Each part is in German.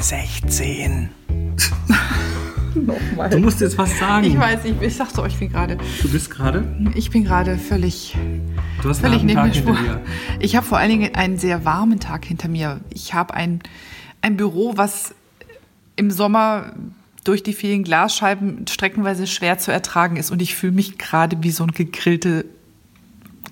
16. Nochmal. Du musst jetzt was sagen. Ich weiß, ich, ich sag's euch wie gerade. Du bist gerade? Ich bin gerade völlig, Du hast völlig einen neben Tag hinter dir. Ich habe vor allen Dingen einen sehr warmen Tag hinter mir. Ich habe ein, ein Büro, was im Sommer durch die vielen Glasscheiben streckenweise schwer zu ertragen ist. Und ich fühle mich gerade wie so ein gegrillte,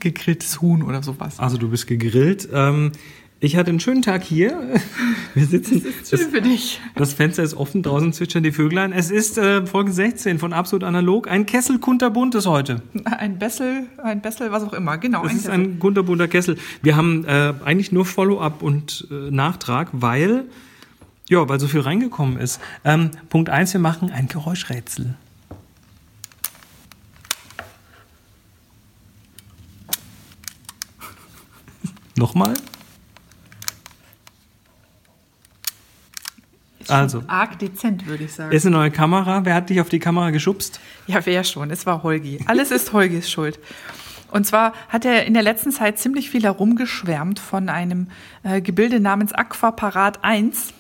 gegrilltes Huhn oder sowas. Also du bist gegrillt. Ähm, ich hatte einen schönen Tag hier. Wir sitzen. Schön für dich. Das Fenster ist offen, draußen zwitschern die Vöglein. Es ist äh, Folge 16 von Absolut Analog. Ein Kessel kunterbunt ist heute. Ein Bessel, ein Bessel, was auch immer. Genau, Es ein ist Kessel. ein kunterbunter Kessel. Wir haben äh, eigentlich nur Follow-up und äh, Nachtrag, weil, ja, weil so viel reingekommen ist. Ähm, Punkt 1, wir machen ein Geräuschrätsel. Nochmal? Also, Arg dezent, würde ich sagen. ist eine neue Kamera. Wer hat dich auf die Kamera geschubst? Ja, wer schon. Es war Holgi. Alles ist Holgis Schuld. Und zwar hat er in der letzten Zeit ziemlich viel herumgeschwärmt von einem äh, Gebilde namens Aquaparat 1.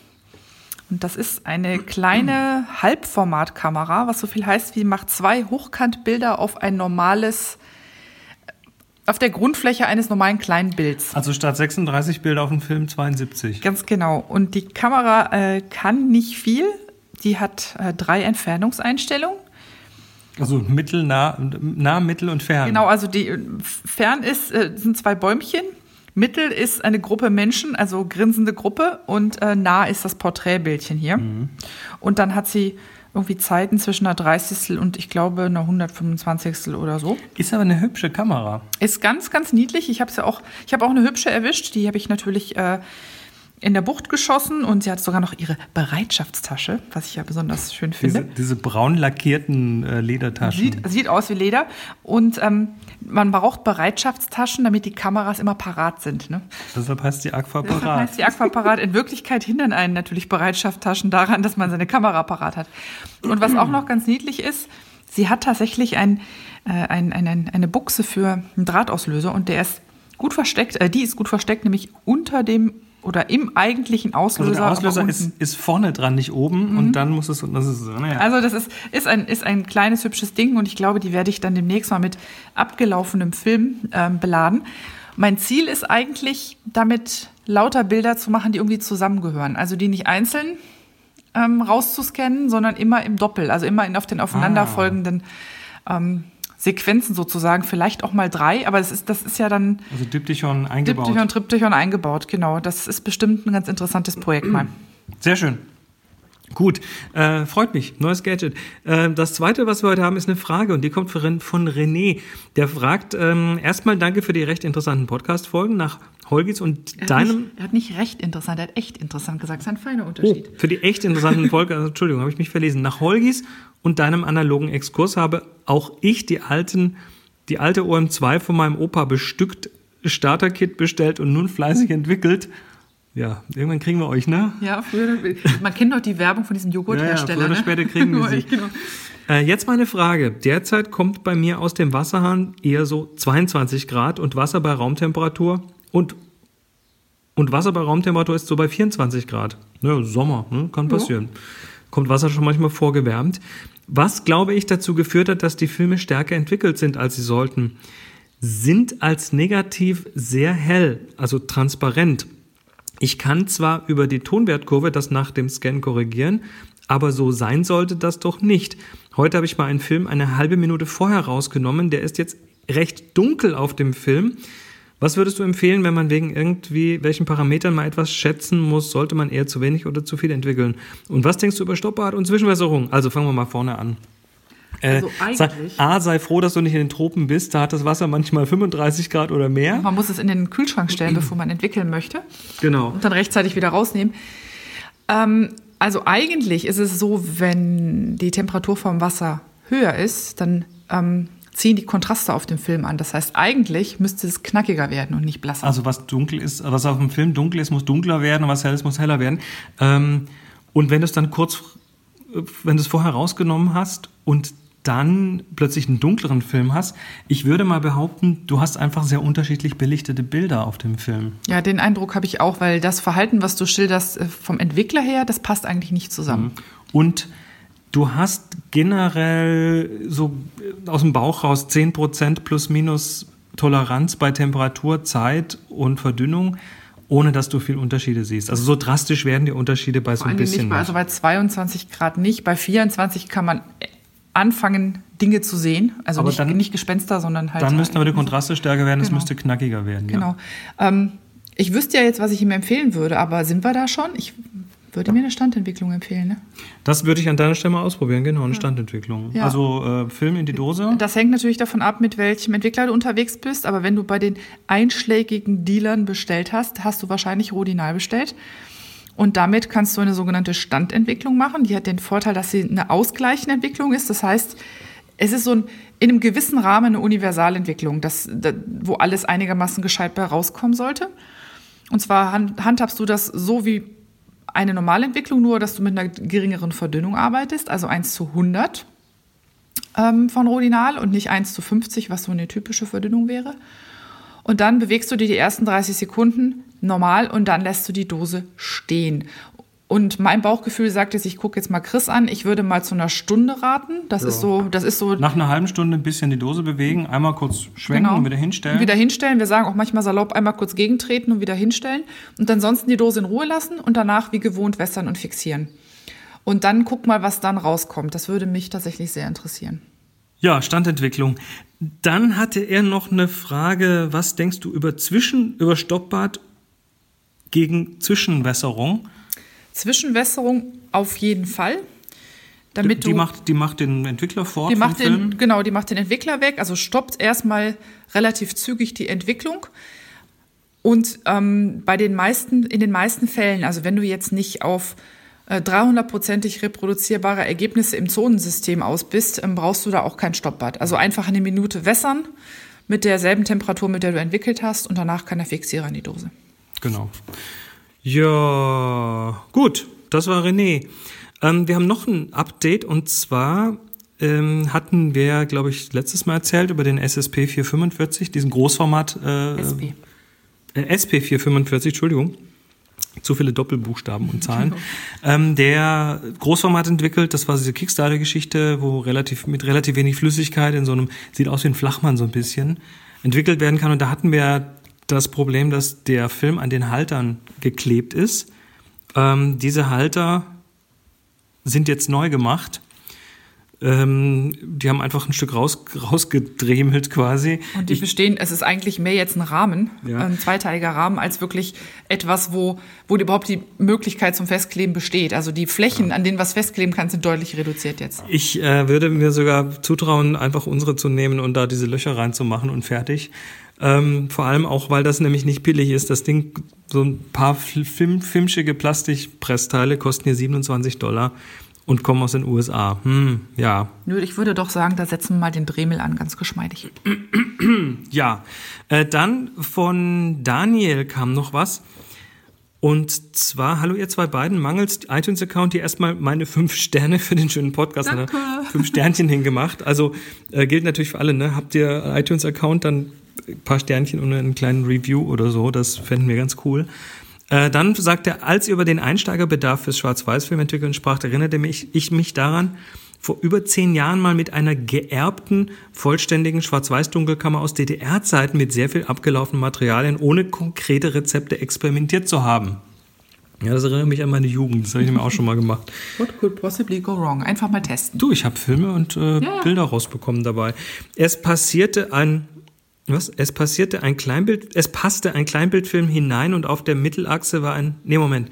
Und das ist eine kleine Halbformatkamera, was so viel heißt wie macht zwei Hochkantbilder auf ein normales, auf der Grundfläche eines normalen kleinen Bilds. Also statt 36 Bilder auf dem Film 72. Ganz genau. Und die Kamera äh, kann nicht viel. Die hat äh, drei Entfernungseinstellungen. Also mittel, nah, nah, mittel und fern. Genau, also die äh, fern ist, äh, sind zwei Bäumchen. Mittel ist eine Gruppe Menschen, also grinsende Gruppe, und äh, nah ist das Porträtbildchen hier. Und dann hat sie irgendwie Zeiten zwischen einer 30. und ich glaube einer 125. oder so. Ist aber eine hübsche Kamera. Ist ganz, ganz niedlich. Ich habe ja auch, ich habe auch eine hübsche erwischt. Die habe ich natürlich äh, in der Bucht geschossen und sie hat sogar noch ihre Bereitschaftstasche, was ich ja besonders schön finde. Diese, diese braun lackierten äh, Ledertaschen. Sieht, sieht aus wie Leder. Und ähm, man braucht Bereitschaftstaschen, damit die Kameras immer parat sind. Ne? Deshalb heißt die Aqua Deshalb parat. heißt die Aquaparat. In Wirklichkeit hindern einen natürlich Bereitschaftstaschen daran, dass man seine Kamera parat hat. Und was auch noch ganz niedlich ist, sie hat tatsächlich ein, äh, ein, ein, eine Buchse für einen Drahtauslöser und der ist gut versteckt, äh, die ist gut versteckt, nämlich unter dem oder im eigentlichen Auslöser. Also der Auslöser ist, ist vorne dran, nicht oben. Und dann muss es, das ist, naja. Also das ist, ist, ein, ist ein kleines, hübsches Ding und ich glaube, die werde ich dann demnächst mal mit abgelaufenem Film ähm, beladen. Mein Ziel ist eigentlich, damit lauter Bilder zu machen, die irgendwie zusammengehören. Also die nicht einzeln ähm, rauszuscannen, sondern immer im Doppel, also immer in, auf den aufeinanderfolgenden ähm, Sequenzen sozusagen, vielleicht auch mal drei, aber das ist, das ist ja dann also Diptychon eingebaut. Diptychon, Triptychon eingebaut, genau. Das ist bestimmt ein ganz interessantes Projekt mal. Sehr schön. Gut, äh, freut mich. Neues Gadget. Äh, das zweite, was wir heute haben, ist eine Frage und die kommt von von René. Der fragt, ähm, erstmal danke für die recht interessanten Podcast-Folgen nach Holgis und Er deinem. nicht, er hat nicht recht interessant, er hat echt interessant gesagt. Das ist ein feiner Oh, Unterschied. für die echt interessanten Folgen, also, Entschuldigung, habe ich mich verlesen. Nach Holgis und deinem analogen Exkurs habe auch ich die alten, die alte OM2 von meinem Opa bestückt, Starter-Kit bestellt und nun fleißig entwickelt. Ja, irgendwann kriegen wir euch, ne? Ja, früher, man kennt doch die Werbung von diesem Joghurthersteller. Ja, ja, früher oder ne? später kriegen wir sie. genau. Äh, jetzt meine Frage. Derzeit kommt bei mir aus dem Wasserhahn eher so 22 Grad und Wasser bei Raumtemperatur und, und Wasser bei Raumtemperatur ist so bei 24 Grad. Ja, Sommer, ne? kann passieren. Kommt Wasser schon manchmal vorgewärmt. Was, glaube ich, dazu geführt hat, dass die Filme stärker entwickelt sind, als sie sollten, sind als negativ sehr hell, also transparent. Ich kann zwar über die Tonwertkurve das nach dem Scan korrigieren, aber so sein sollte das doch nicht. Heute habe ich mal einen Film eine halbe Minute vorher rausgenommen, der ist jetzt recht dunkel auf dem Film. Was würdest du empfehlen, wenn man wegen irgendwie welchen Parametern mal etwas schätzen muss? Sollte man eher zu wenig oder zu viel entwickeln? Und was denkst du über Stoppart und Zwischenwässerung? Also fangen wir mal vorne an. Äh, Also sei, eigentlich- A, sei froh, dass du nicht in den Tropen bist. Da hat das Wasser manchmal 35 Grad oder mehr. Man muss es in den Kühlschrank stellen, bevor man entwickeln möchte. Genau. und dann rechtzeitig wieder rausnehmen. Ähm, also eigentlich ist es so, wenn die Temperatur vom Wasser höher ist, dann ähm, ziehen die Kontraste auf dem Film an. Das heißt, eigentlich müsste es knackiger werden und nicht blasser. Also was dunkel ist, was auf dem Film dunkel ist, muss dunkler werden und was hell ist, muss heller werden. Ähm, und wenn du es dann kurz, wenn du es vorher rausgenommen hast und dann plötzlich einen dunkleren Film hast. Ich würde mal behaupten, du hast einfach sehr unterschiedlich belichtete Bilder auf dem Film. Ja, den Eindruck habe ich auch, weil das Verhalten, was du schilderst äh, vom Entwickler her, das passt eigentlich nicht zusammen. Mhm. Und du hast generell so aus dem Bauch raus 10% plus minus Toleranz bei Temperatur, Zeit und Verdünnung ohne dass du viel Unterschiede siehst. Also so drastisch werden die Unterschiede bei so ein bisschen. Nicht, also bei 22 Grad nicht, bei 24 kann man anfangen, Dinge zu sehen. Also nicht, dann, nicht Gespenster, sondern halt. Dann müssten aber die Kontraste stärker werden, genau. es müsste knackiger werden. Genau. Ja. Ähm, ich wüsste ja jetzt, was ich ihm empfehlen würde, aber sind wir da schon? Ich würde mir eine Standentwicklung empfehlen, ne? Das würde ich an deiner Stelle mal ausprobieren, genau, eine ja. Standentwicklung. Ja. Also äh, Film in die Dose. Das hängt natürlich davon ab, mit welchem Entwickler du unterwegs bist, aber wenn du bei den einschlägigen Dealern bestellt hast, hast du wahrscheinlich Rodinal bestellt. Und damit kannst du eine sogenannte Standentwicklung machen. Die hat den Vorteil, dass sie eine ausgleichende Entwicklung ist. Das heißt, es ist so ein, in einem gewissen Rahmen eine Universalentwicklung, das, das, wo alles einigermaßen gescheit bei rauskommen sollte. Und zwar handhabst du das so wie eine Normalentwicklung, nur dass du mit einer geringeren Verdünnung arbeitest, also 1 zu 100 ähm, von Rodinal und nicht 1 zu 50, was so eine typische Verdünnung wäre. Und dann bewegst du dir die ersten 30 Sekunden normal und dann lässt du die Dose stehen. Und mein Bauchgefühl sagt jetzt, ich gucke jetzt mal Chris an, ich würde mal zu einer Stunde raten. Das ja. ist so, das ist so. Nach einer halben Stunde ein bisschen die Dose bewegen, einmal kurz schwenken genau. und wieder hinstellen. Und wieder hinstellen. Wir sagen auch manchmal salopp einmal kurz gegentreten und wieder hinstellen. Und ansonsten die Dose in Ruhe lassen und danach wie gewohnt wässern und fixieren. Und dann guck mal, was dann rauskommt. Das würde mich tatsächlich sehr interessieren. Ja, Standentwicklung. Dann hatte er noch eine Frage, was denkst du über Zwischen, über Stoppbad gegen Zwischenwässerung? Zwischenwässerung auf jeden Fall. Damit die, du, macht, die macht den Entwickler fort. Die macht den, Film. Genau, die macht den Entwickler weg, also stoppt erstmal relativ zügig die Entwicklung. Und ähm, bei den meisten, in den meisten Fällen, also wenn du jetzt nicht auf 300-prozentig äh, reproduzierbare Ergebnisse im Zonensystem aus bist, ähm, brauchst du da auch kein Stoppbad. Also einfach eine Minute wässern mit derselben Temperatur, mit der du entwickelt hast und danach kann der Fixierer in die Dose. Genau. Ja, gut, das war René. Ähm, wir haben noch ein Update und zwar ähm, hatten wir, glaube ich, letztes Mal erzählt über den SSP 445, diesen Großformat. Äh, SP. Äh, SP 445, Entschuldigung. Zu viele Doppelbuchstaben und Zahlen. ähm, der Großformat entwickelt, das war diese Kickstarter-Geschichte, wo relativ, mit relativ wenig Flüssigkeit in so einem, sieht aus wie ein Flachmann so ein bisschen, entwickelt werden kann. Und da hatten wir das Problem, dass der Film an den Haltern geklebt ist. Ähm, diese Halter sind jetzt neu gemacht. Ähm, die haben einfach ein Stück raus, rausgedremelt quasi. Und die ich, bestehen, es ist eigentlich mehr jetzt ein Rahmen, ja. ein zweiteiliger Rahmen, als wirklich etwas, wo, wo überhaupt die Möglichkeit zum Festkleben besteht. Also die Flächen, ja. an denen was festkleben kann, sind deutlich reduziert jetzt. Ich äh, würde mir sogar zutrauen, einfach unsere zu nehmen und da diese Löcher reinzumachen und fertig. Ähm, vor allem auch, weil das nämlich nicht billig ist. Das Ding, so ein paar film, filmschige Plastikpressteile kosten hier 27 Dollar und kommen aus den USA. Hm, ja. Nö, ich würde doch sagen, da setzen wir mal den Dremel an, ganz geschmeidig. ja. Äh, dann von Daniel kam noch was. Und zwar, hallo ihr zwei beiden, mangels iTunes-Account hier erstmal meine fünf Sterne für den schönen Podcast. Danke. Fünf Sternchen hingemacht. Also äh, gilt natürlich für alle, ne? Habt ihr iTunes-Account, dann ein paar Sternchen und einen kleinen Review oder so. Das fänden wir ganz cool. Äh, dann sagt er, als ihr über den Einsteigerbedarf fürs Schwarz-Weiß-Film entwickeln sprach, erinnerte mich, ich mich daran, vor über zehn Jahren mal mit einer geerbten, vollständigen Schwarz-Weiß-Dunkelkammer aus DDR-Zeiten mit sehr viel abgelaufenen Materialien ohne konkrete Rezepte experimentiert zu haben. Ja, das erinnert mich an meine Jugend. Das habe ich mir auch schon mal gemacht. What could possibly go wrong? Einfach mal testen. Du, ich habe Filme und äh, ja. Bilder rausbekommen dabei. Es passierte ein was? Es passierte ein Kleinbild, es passte ein Kleinbildfilm hinein und auf der Mittelachse war ein, nee, Moment.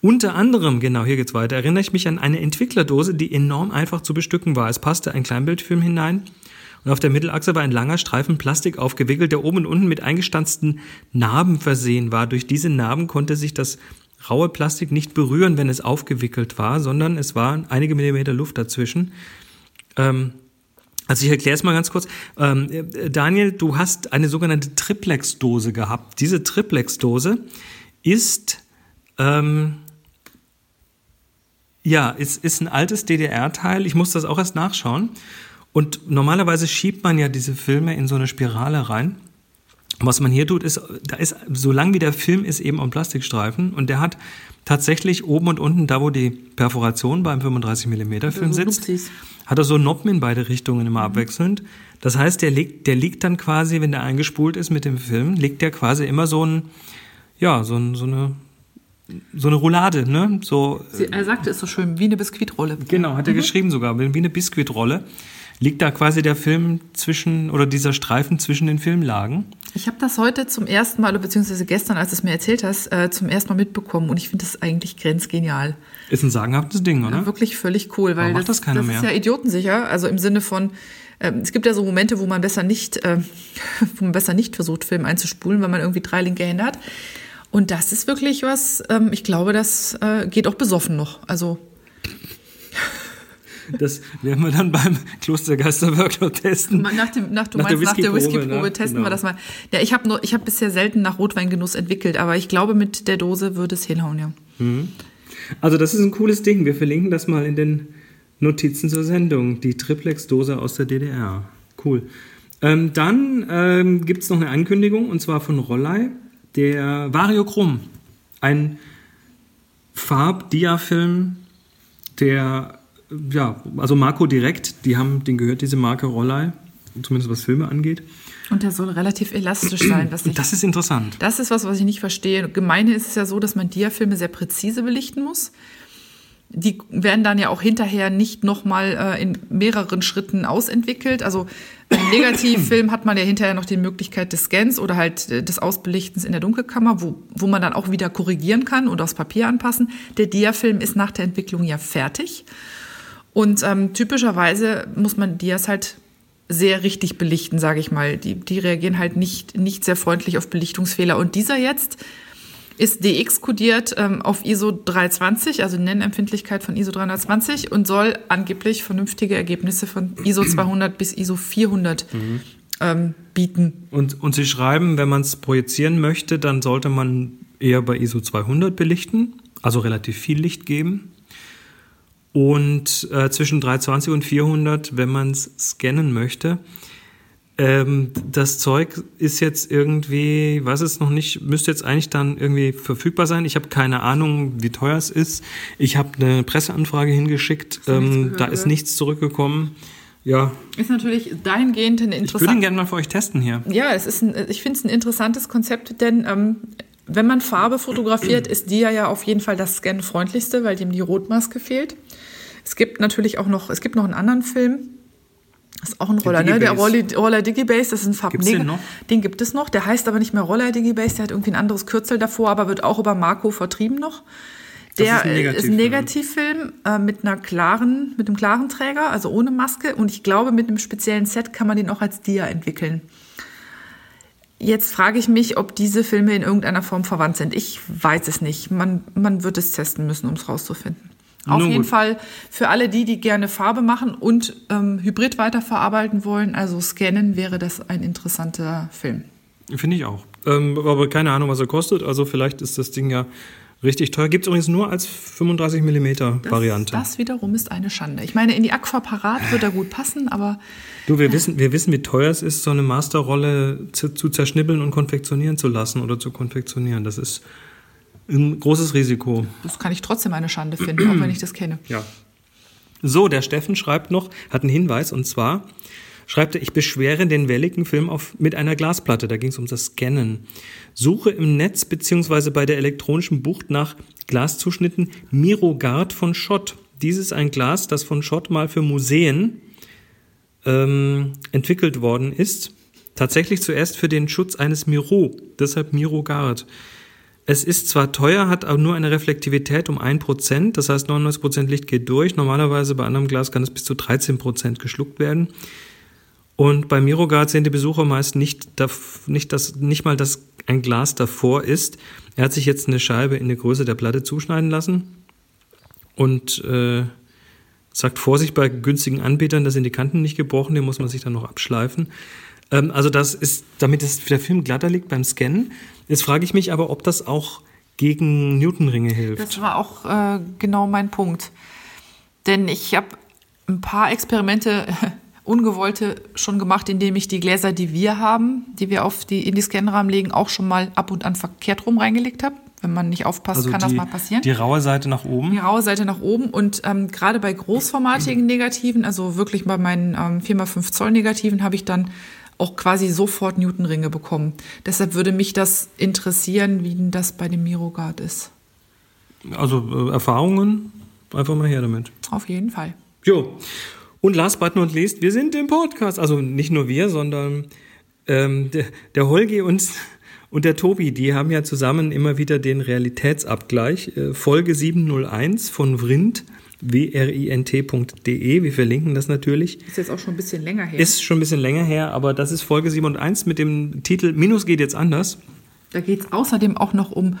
Unter anderem, genau, hier geht's weiter, erinnere ich mich an eine Entwicklerdose, die enorm einfach zu bestücken war. Es passte ein Kleinbildfilm hinein und auf der Mittelachse war ein langer Streifen Plastik aufgewickelt, der oben und unten mit eingestanzten Narben versehen war. Durch diese Narben konnte sich das raue Plastik nicht berühren, wenn es aufgewickelt war, sondern es waren einige Millimeter Luft dazwischen. Ähm, also ich erkläre es mal ganz kurz. Ähm, Daniel, du hast eine sogenannte Triplex-Dose gehabt. Diese Triplex-Dose ist ähm, ja ist, ist ein altes DDR-Teil. Ich muss das auch erst nachschauen. Und normalerweise schiebt man ja diese Filme in so eine Spirale rein. Was man hier tut, ist, da ist, so lang wie der Film ist, eben ein Plastikstreifen und der hat tatsächlich oben und unten, da wo die Perforation beim 35 mm Film sitzt, hat er so Noppen in beide Richtungen immer abwechselnd. Das heißt, der liegt, der liegt dann quasi, wenn der eingespult ist mit dem Film, liegt der quasi immer so ein, ja, so, ein, so eine so eine Roulade, ne? So, Sie, er sagte es so schön, wie eine Biskuitrolle. Genau, hat er mhm. geschrieben sogar, wie eine Biskuitrolle. Liegt da quasi der Film zwischen oder dieser Streifen zwischen den Filmlagen? Ich habe das heute zum ersten Mal, beziehungsweise gestern, als du es mir erzählt hast, äh, zum ersten Mal mitbekommen und ich finde das eigentlich grenzgenial. Ist ein sagenhaftes Ding, oder? Ja, wirklich völlig cool, weil macht das, das, keiner das mehr? ist ja idiotensicher, also im Sinne von, äh, es gibt ja so Momente, wo man besser nicht, äh, wo man besser nicht versucht, Film einzuspulen, weil man irgendwie drei linke Hände hat. Und das ist wirklich was, ähm, ich glaube, das äh, geht auch besoffen noch. Also. Das werden wir dann beim Klostergeister-Workshop testen. Nach, dem, nach, du nach meinst, der nach der Whiskyprobe ne? testen genau. wir das mal. Ja, ich habe hab bisher selten nach Rotweingenuss entwickelt, aber ich glaube, mit der Dose würde es hinhauen, ja. Mhm. Also, das ist ein cooles Ding. Wir verlinken das mal in den Notizen zur Sendung. Die Triplex-Dose aus der DDR. Cool. Ähm, dann ähm, gibt es noch eine Ankündigung und zwar von Rollei der Variochrom, ein Farb-Dia-Film, der, ja, also Marco direkt, die haben, den gehört diese Marke Rollei, zumindest was Filme angeht. Und der soll relativ elastisch sein. Was ich, das ist interessant. Das ist was, was ich nicht verstehe. Gemeine ist es ja so, dass man Dia-Filme sehr präzise belichten muss die werden dann ja auch hinterher nicht nochmal äh, in mehreren Schritten ausentwickelt. Also beim Negativfilm hat man ja hinterher noch die Möglichkeit des Scans oder halt äh, des Ausbelichtens in der Dunkelkammer, wo, wo man dann auch wieder korrigieren kann und aufs Papier anpassen. Der Diafilm ist nach der Entwicklung ja fertig. Und ähm, typischerweise muss man Dias halt sehr richtig belichten, sage ich mal. Die, die reagieren halt nicht, nicht sehr freundlich auf Belichtungsfehler. Und dieser jetzt ist DX kodiert ähm, auf ISO 320, also Nennempfindlichkeit von ISO 320 und soll angeblich vernünftige Ergebnisse von ISO 200 bis ISO 400 mhm. ähm, bieten. Und, und Sie schreiben, wenn man es projizieren möchte, dann sollte man eher bei ISO 200 belichten, also relativ viel Licht geben. Und äh, zwischen 320 und 400, wenn man es scannen möchte. Ähm, das Zeug ist jetzt irgendwie, weiß es noch nicht, müsste jetzt eigentlich dann irgendwie verfügbar sein. Ich habe keine Ahnung, wie teuer es ist. Ich habe eine Presseanfrage hingeschickt, ähm, da ist nichts zurückgekommen. Ja. Ist natürlich dahingehend ein interessantes. Ich würde ihn gerne mal für euch testen hier. Ja, es ist ein, ich finde es ein interessantes Konzept, denn ähm, wenn man Farbe fotografiert, ist Dia ja auf jeden Fall das Scan-freundlichste, weil dem die Rotmaske fehlt. Es gibt natürlich auch noch, es gibt noch einen anderen Film, das ist auch ein Roller, ne? Der Roller, Roller Digibase, das ist ein Farbneger. Den, den gibt es noch. Der heißt aber nicht mehr Roller Digibase, der hat irgendwie ein anderes Kürzel davor, aber wird auch über Marco vertrieben noch. Der ist ein, Negativfilm, ist ein Negativfilm äh, mit einer klaren, mit einem klaren Träger, also ohne Maske. Und ich glaube, mit einem speziellen Set kann man den auch als Dia entwickeln. Jetzt frage ich mich, ob diese Filme in irgendeiner Form verwandt sind. Ich weiß es nicht. Man, man wird es testen müssen, um es rauszufinden. Auf Nun jeden gut. Fall für alle die, die gerne Farbe machen und ähm, Hybrid weiterverarbeiten wollen, also scannen, wäre das ein interessanter Film. Finde ich auch. Ähm, aber keine Ahnung, was er kostet. Also vielleicht ist das Ding ja richtig teuer. Gibt es übrigens nur als 35 mm Variante. Das, das wiederum ist eine Schande. Ich meine, in die Aquaparat wird er gut passen, aber. Du, wir, ja. wissen, wir wissen, wie teuer es ist, so eine Masterrolle zu, zu zerschnibbeln und konfektionieren zu lassen oder zu konfektionieren. Das ist ein großes Risiko. Das kann ich trotzdem eine Schande finden, auch wenn ich das kenne. Ja. So, der Steffen schreibt noch, hat einen Hinweis und zwar schreibt er, ich beschwere den welligen Film auf, mit einer Glasplatte, da ging es um das Scannen. Suche im Netz beziehungsweise bei der elektronischen Bucht nach Glaszuschnitten Mirogard von Schott. Dies ist ein Glas, das von Schott mal für Museen ähm, entwickelt worden ist. Tatsächlich zuerst für den Schutz eines Miro, deshalb Mirogard. Es ist zwar teuer, hat aber nur eine Reflektivität um 1%, das heißt 99% Licht geht durch. Normalerweise bei anderem Glas kann es bis zu 13% geschluckt werden. Und bei Mirogard sehen die Besucher meist nicht, nicht, dass, nicht mal, dass ein Glas davor ist. Er hat sich jetzt eine Scheibe in der Größe der Platte zuschneiden lassen und äh, sagt Vorsicht bei günstigen Anbietern, da sind die Kanten nicht gebrochen, die muss man sich dann noch abschleifen. Ähm, also das ist, damit es, der Film glatter liegt beim Scannen. Jetzt frage ich mich aber, ob das auch gegen Newtonringe hilft. Das war auch äh, genau mein Punkt. Denn ich habe ein paar Experimente ungewollte schon gemacht, indem ich die Gläser, die wir haben, die wir auf die, in die Scanrahmen legen, auch schon mal ab und an verkehrt rum reingelegt habe. Wenn man nicht aufpasst, Also kann die, das mal passieren. Die raue Seite nach oben. Die raue Seite nach oben und ähm, gerade bei großformatigen Negativen, also wirklich bei meinen ähm, 4x5 Zoll Negativen, habe ich dann auch quasi sofort Newtonringe bekommen. Deshalb würde mich das interessieren, wie denn das bei dem Mirogard ist. Also äh, Erfahrungen, einfach mal her damit. Auf jeden Fall. Jo. Und last but not least, wir sind im Podcast. Also nicht nur wir, sondern ähm, der, der Holgi und, und der Tobi, die haben ja zusammen immer wieder den Realitätsabgleich. Äh, Folge 701 von Vrind, wrint.de. Wir verlinken das natürlich. Ist jetzt auch schon ein bisschen länger her. Ist schon ein bisschen länger her, aber das ist Folge 701 mit dem Titel Minus geht jetzt anders. da geht es außerdem auch noch um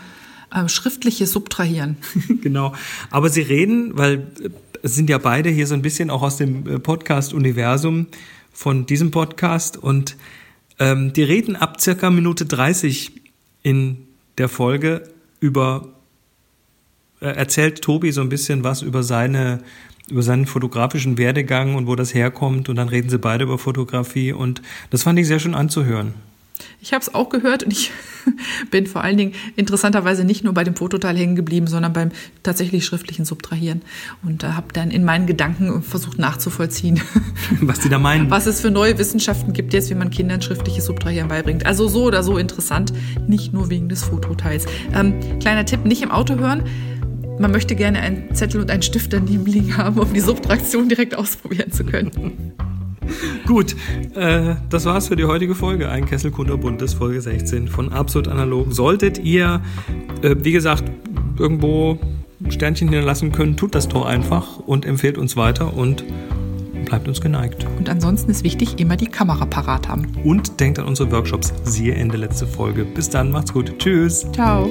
ähm, schriftliches Subtrahieren. genau. Aber sie reden, weil äh, es sind ja beide hier so ein bisschen auch aus dem äh, Podcast-Universum von diesem Podcast und ähm, die reden ab circa Minute 30 in der Folge über, erzählt Tobi so ein bisschen was über seine über seinen fotografischen Werdegang und wo das herkommt und dann reden sie beide über Fotografie und das fand ich sehr schön anzuhören. Ich habe es auch gehört und ich bin vor allen Dingen interessanterweise nicht nur bei dem Fototeil hängen geblieben, sondern beim tatsächlich schriftlichen Subtrahieren. Und da habe dann in meinen Gedanken versucht nachzuvollziehen, Was die da meinen. was es für neue Wissenschaften gibt jetzt, wie man Kindern schriftliches Subtrahieren beibringt. Also so oder so interessant, nicht nur wegen des Fototeils. Ähm, kleiner Tipp, nicht im Auto hören. Man möchte gerne einen Zettel und einen Stift daneben liegen haben, um die Subtraktion direkt ausprobieren zu können. Gut, äh, das war's für die heutige Folge. Ein Kessel Kunterbunt, das Folge 16 von Absolut Analog. Solltet ihr, äh, wie gesagt, irgendwo Sternchen hinterlassen können, tut das doch einfach und empfehlt uns weiter und bleibt uns geneigt. Und ansonsten ist wichtig, immer die Kamera parat haben. Und denkt an unsere Workshops. Siehe Ende letzte Folge. Bis dann, macht's gut. Tschüss. Ciao.